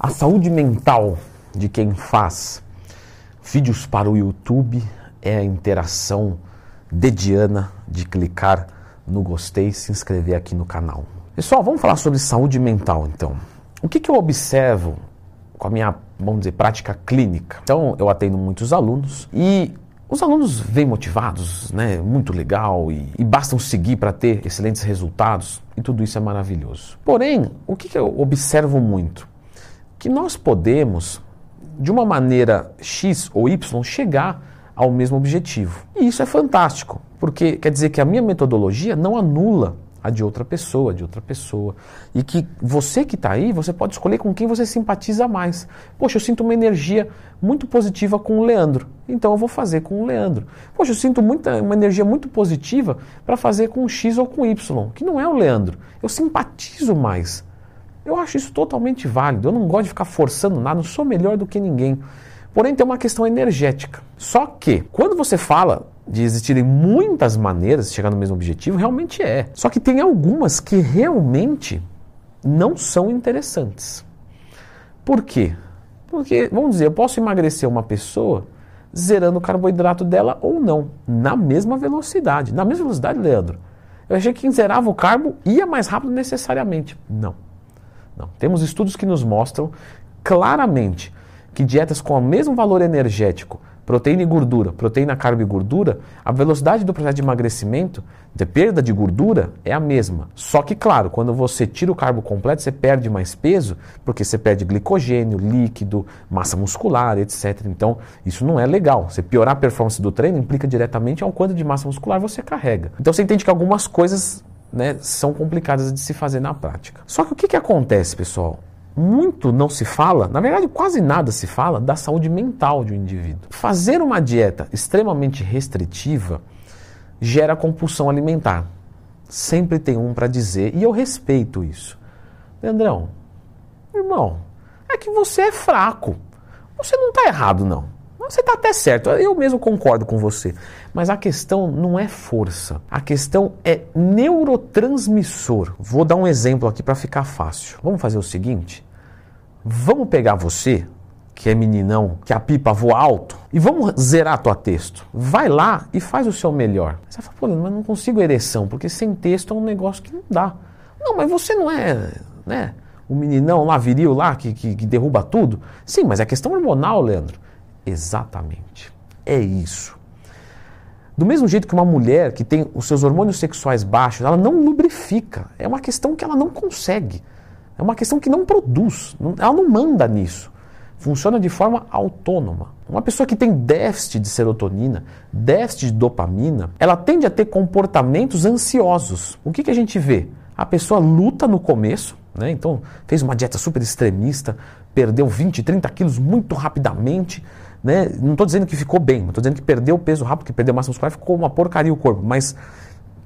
A saúde mental de quem faz vídeos para o YouTube é a interação dediana de clicar no gostei e se inscrever aqui no canal. Pessoal, vamos falar sobre saúde mental então. O que, que eu observo com a minha, vamos dizer, prática clínica? Então, eu atendo muitos alunos e os alunos vêm motivados, né? Muito legal e, e bastam seguir para ter excelentes resultados e tudo isso é maravilhoso. Porém, o que, que eu observo muito? Que nós podemos, de uma maneira X ou Y, chegar ao mesmo objetivo. E isso é fantástico, porque quer dizer que a minha metodologia não anula a de outra pessoa, de outra pessoa. E que você que está aí, você pode escolher com quem você simpatiza mais. Poxa, eu sinto uma energia muito positiva com o Leandro, então eu vou fazer com o Leandro. Poxa, eu sinto muita, uma energia muito positiva para fazer com o X ou com o Y, que não é o Leandro. Eu simpatizo mais. Eu acho isso totalmente válido. Eu não gosto de ficar forçando nada, não sou melhor do que ninguém. Porém, tem uma questão energética. Só que, quando você fala de existirem muitas maneiras de chegar no mesmo objetivo, realmente é. Só que tem algumas que realmente não são interessantes. Por quê? Porque, vamos dizer, eu posso emagrecer uma pessoa zerando o carboidrato dela ou não, na mesma velocidade. Na mesma velocidade, Leandro. Eu achei que quem zerava o carbo ia mais rápido necessariamente. Não. Não. Temos estudos que nos mostram claramente que dietas com o mesmo valor energético, proteína e gordura, proteína, carbo e gordura, a velocidade do processo de emagrecimento, de perda de gordura, é a mesma. Só que, claro, quando você tira o carbo completo, você perde mais peso, porque você perde glicogênio, líquido, massa muscular, etc. Então, isso não é legal. Você piorar a performance do treino implica diretamente ao quanto de massa muscular você carrega. Então, você entende que algumas coisas né, são complicadas de se fazer na prática. Só que o que, que acontece, pessoal? Muito não se fala, na verdade quase nada se fala da saúde mental de um indivíduo. Fazer uma dieta extremamente restritiva gera compulsão alimentar. Sempre tem um para dizer, e eu respeito isso. Leandrão, irmão, é que você é fraco. Você não está errado, não. Você está até certo, eu mesmo concordo com você. Mas a questão não é força, a questão é neurotransmissor. Vou dar um exemplo aqui para ficar fácil. Vamos fazer o seguinte: vamos pegar você, que é meninão, que a pipa voa alto, e vamos zerar tua texto. Vai lá e faz o seu melhor. Você fala, pô, mas não consigo ereção, porque sem texto é um negócio que não dá. Não, mas você não é, né? O meninão lá, viril lá, que, que, que derruba tudo. Sim, mas é questão hormonal, Leandro. Exatamente. É isso. Do mesmo jeito que uma mulher que tem os seus hormônios sexuais baixos, ela não lubrifica. É uma questão que ela não consegue. É uma questão que não produz. Ela não manda nisso. Funciona de forma autônoma. Uma pessoa que tem déficit de serotonina, déficit de dopamina, ela tende a ter comportamentos ansiosos. O que, que a gente vê? A pessoa luta no começo, né? então fez uma dieta super extremista, perdeu 20, 30 quilos muito rapidamente, né? Não estou dizendo que ficou bem, estou dizendo que perdeu o peso rápido, que perdeu massa muscular, ficou uma porcaria o corpo. Mas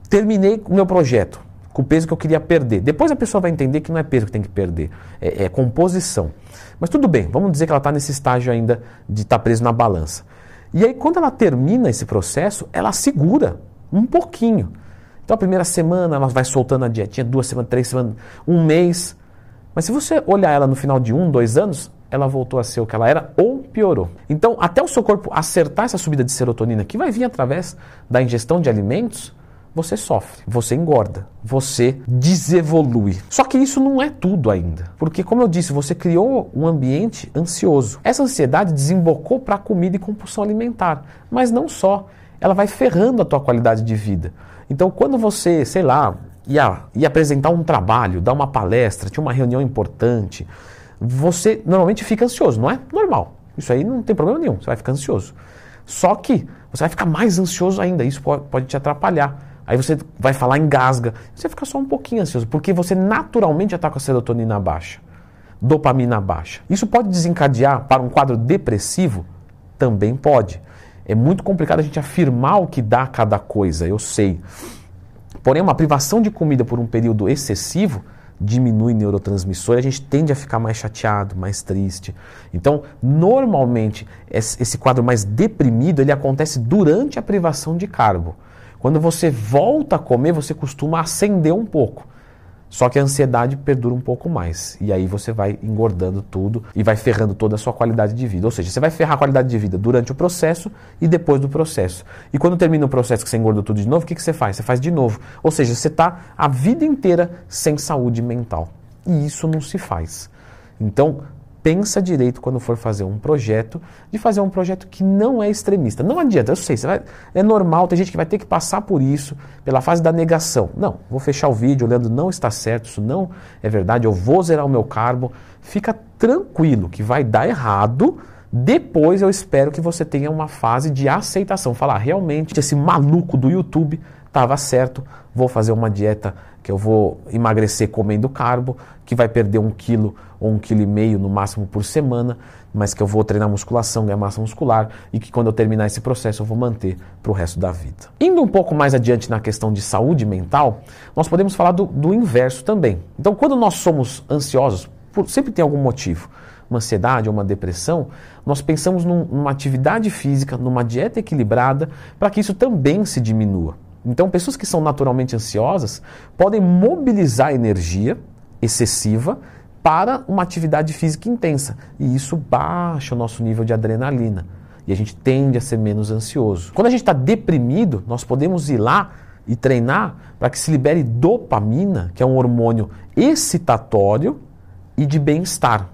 terminei o meu projeto com o peso que eu queria perder. Depois a pessoa vai entender que não é peso que tem que perder, é, é composição. Mas tudo bem, vamos dizer que ela está nesse estágio ainda de estar tá preso na balança. E aí, quando ela termina esse processo, ela segura um pouquinho. Então, a primeira semana ela vai soltando a dietinha, duas semanas, três semanas, um mês. Mas se você olhar ela no final de um, dois anos, ela voltou a ser o que ela era ou piorou. Então, até o seu corpo acertar essa subida de serotonina, que vai vir através da ingestão de alimentos, você sofre, você engorda, você desevolui. Só que isso não é tudo ainda, porque como eu disse, você criou um ambiente ansioso. Essa ansiedade desembocou para a comida e compulsão alimentar, mas não só, ela vai ferrando a tua qualidade de vida. Então, quando você, sei lá, ia, ia apresentar um trabalho, dar uma palestra, tinha uma reunião importante, você normalmente fica ansioso, não é? Normal. Isso aí não tem problema nenhum, você vai ficar ansioso. Só que você vai ficar mais ansioso ainda, isso pode, te atrapalhar. Aí você vai falar engasga, você fica só um pouquinho ansioso, porque você naturalmente já está com a serotonina baixa, dopamina baixa. Isso pode desencadear para um quadro depressivo? Também pode. É muito complicado a gente afirmar o que dá cada coisa, eu sei. Porém, uma privação de comida por um período excessivo diminui neurotransmissor, a gente tende a ficar mais chateado, mais triste. Então, normalmente, esse quadro mais deprimido, ele acontece durante a privação de carbo. Quando você volta a comer, você costuma acender um pouco. Só que a ansiedade perdura um pouco mais. E aí você vai engordando tudo e vai ferrando toda a sua qualidade de vida. Ou seja, você vai ferrar a qualidade de vida durante o processo e depois do processo. E quando termina o processo que você engordou tudo de novo, o que, que você faz? Você faz de novo. Ou seja, você está a vida inteira sem saúde mental. E isso não se faz. Então, pensa direito quando for fazer um projeto, de fazer um projeto que não é extremista. Não adianta, eu sei, vai, é normal, tem gente que vai ter que passar por isso, pela fase da negação. Não, vou fechar o vídeo olhando, não está certo, isso não é verdade, eu vou zerar o meu carbo. Fica tranquilo que vai dar errado. Depois eu espero que você tenha uma fase de aceitação. Falar, ah, realmente, esse maluco do YouTube estava certo, vou fazer uma dieta que eu vou emagrecer comendo carbo, que vai perder um quilo ou um quilo e meio no máximo por semana, mas que eu vou treinar musculação, ganhar massa muscular e que quando eu terminar esse processo eu vou manter para o resto da vida. Indo um pouco mais adiante na questão de saúde mental, nós podemos falar do, do inverso também. Então, quando nós somos ansiosos, por, sempre tem algum motivo, uma ansiedade ou uma depressão, nós pensamos num, numa atividade física, numa dieta equilibrada, para que isso também se diminua. Então, pessoas que são naturalmente ansiosas podem mobilizar energia excessiva para uma atividade física intensa. E isso baixa o nosso nível de adrenalina. E a gente tende a ser menos ansioso. Quando a gente está deprimido, nós podemos ir lá e treinar para que se libere dopamina, que é um hormônio excitatório e de bem-estar.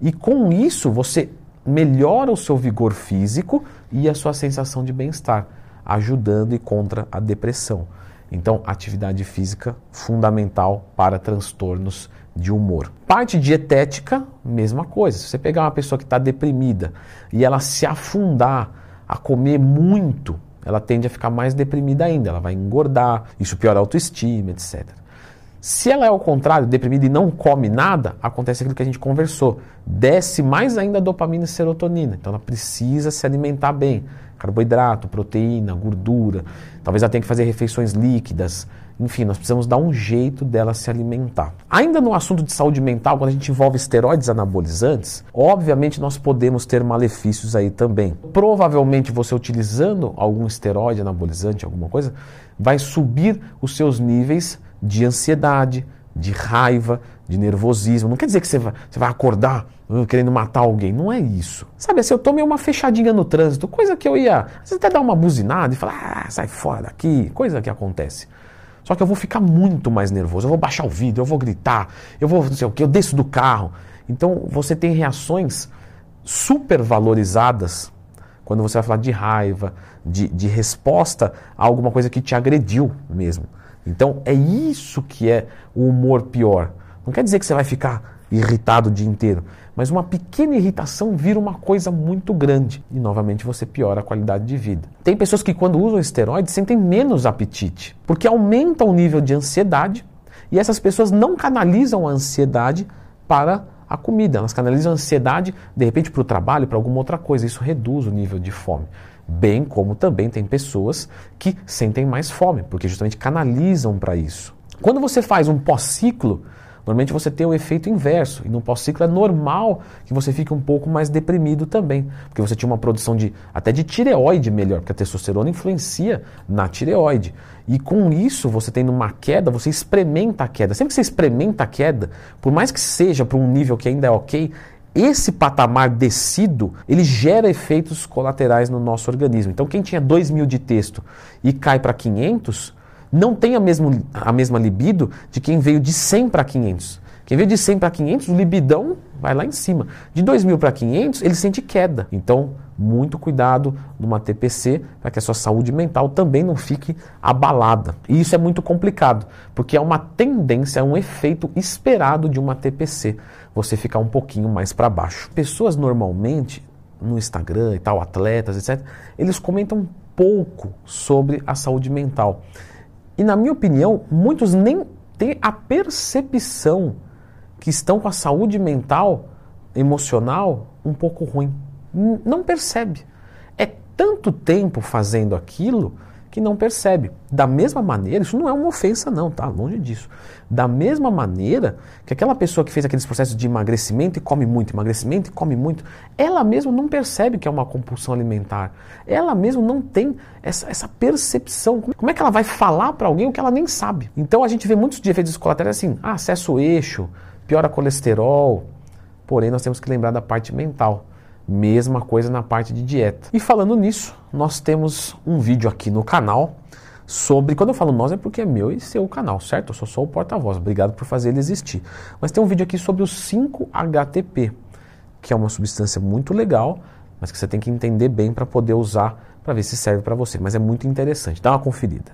E com isso você melhora o seu vigor físico e a sua sensação de bem-estar ajudando e contra a depressão. Então, atividade física fundamental para transtornos de humor. Parte dietética, mesma coisa. Se você pegar uma pessoa que está deprimida e ela se afundar a comer muito, ela tende a ficar mais deprimida ainda, ela vai engordar, isso piora a autoestima, etc. Se ela é ao contrário, deprimida e não come nada, acontece aquilo que a gente conversou. Desce mais ainda a dopamina e serotonina. Então ela precisa se alimentar bem carboidrato, proteína, gordura. Talvez ela tenha que fazer refeições líquidas. Enfim, nós precisamos dar um jeito dela se alimentar. Ainda no assunto de saúde mental, quando a gente envolve esteroides anabolizantes, obviamente nós podemos ter malefícios aí também. Provavelmente você utilizando algum esteroide anabolizante, alguma coisa, vai subir os seus níveis de ansiedade, de raiva, de nervosismo. Não quer dizer que você vai, você vai acordar uh, querendo matar alguém. Não é isso. Sabe, assim, eu tomei uma fechadinha no trânsito, coisa que eu ia às vezes até dar uma buzinada e falar, ah, sai fora daqui, coisa que acontece. Só que eu vou ficar muito mais nervoso, eu vou baixar o vidro, eu vou gritar, eu vou não sei o que, eu desço do carro. Então você tem reações super valorizadas quando você vai falar de raiva, de, de resposta a alguma coisa que te agrediu mesmo. Então é isso que é o humor pior. Não quer dizer que você vai ficar irritado o dia inteiro, mas uma pequena irritação vira uma coisa muito grande e novamente você piora a qualidade de vida. Tem pessoas que quando usam esteroides sentem menos apetite, porque aumenta o nível de ansiedade e essas pessoas não canalizam a ansiedade para a comida, elas canalizam a ansiedade de repente para o trabalho, para alguma outra coisa. Isso reduz o nível de fome. Bem como também tem pessoas que sentem mais fome, porque justamente canalizam para isso. Quando você faz um pós-ciclo, normalmente você tem o efeito inverso. E no pós-ciclo é normal que você fique um pouco mais deprimido também. Porque você tinha uma produção de até de tireoide melhor, porque a testosterona influencia na tireoide. E com isso, você tendo uma queda, você experimenta a queda. Sempre que você experimenta a queda, por mais que seja para um nível que ainda é ok, esse patamar descido, ele gera efeitos colaterais no nosso organismo. Então, quem tinha 2 mil de texto e cai para 500, não tem a, mesmo, a mesma libido de quem veio de 100 para 500. Quem veio de 100 para 500, o libidão vai lá em cima. De 2 mil para 500, ele sente queda. Então, muito cuidado numa TPC para que a sua saúde mental também não fique abalada. E isso é muito complicado, porque é uma tendência, é um efeito esperado de uma TPC você ficar um pouquinho mais para baixo. Pessoas normalmente no Instagram e tal, atletas, etc., eles comentam pouco sobre a saúde mental. E na minha opinião, muitos nem têm a percepção que estão com a saúde mental, emocional um pouco ruim. Não percebe. É tanto tempo fazendo aquilo que não percebe. Da mesma maneira, isso não é uma ofensa não, tá? Longe disso. Da mesma maneira que aquela pessoa que fez aqueles processos de emagrecimento e come muito, emagrecimento e come muito, ela mesma não percebe que é uma compulsão alimentar. Ela mesma não tem essa, essa percepção. Como é que ela vai falar para alguém o que ela nem sabe? Então a gente vê muitos de efeitos colaterais assim, ah, acesso eixo, piora colesterol. Porém, nós temos que lembrar da parte mental. Mesma coisa na parte de dieta. E falando nisso, nós temos um vídeo aqui no canal sobre. Quando eu falo nós é porque é meu e seu canal, certo? Eu sou só o porta-voz. Obrigado por fazer ele existir. Mas tem um vídeo aqui sobre o 5-HTP, que é uma substância muito legal, mas que você tem que entender bem para poder usar, para ver se serve para você. Mas é muito interessante. Dá uma conferida.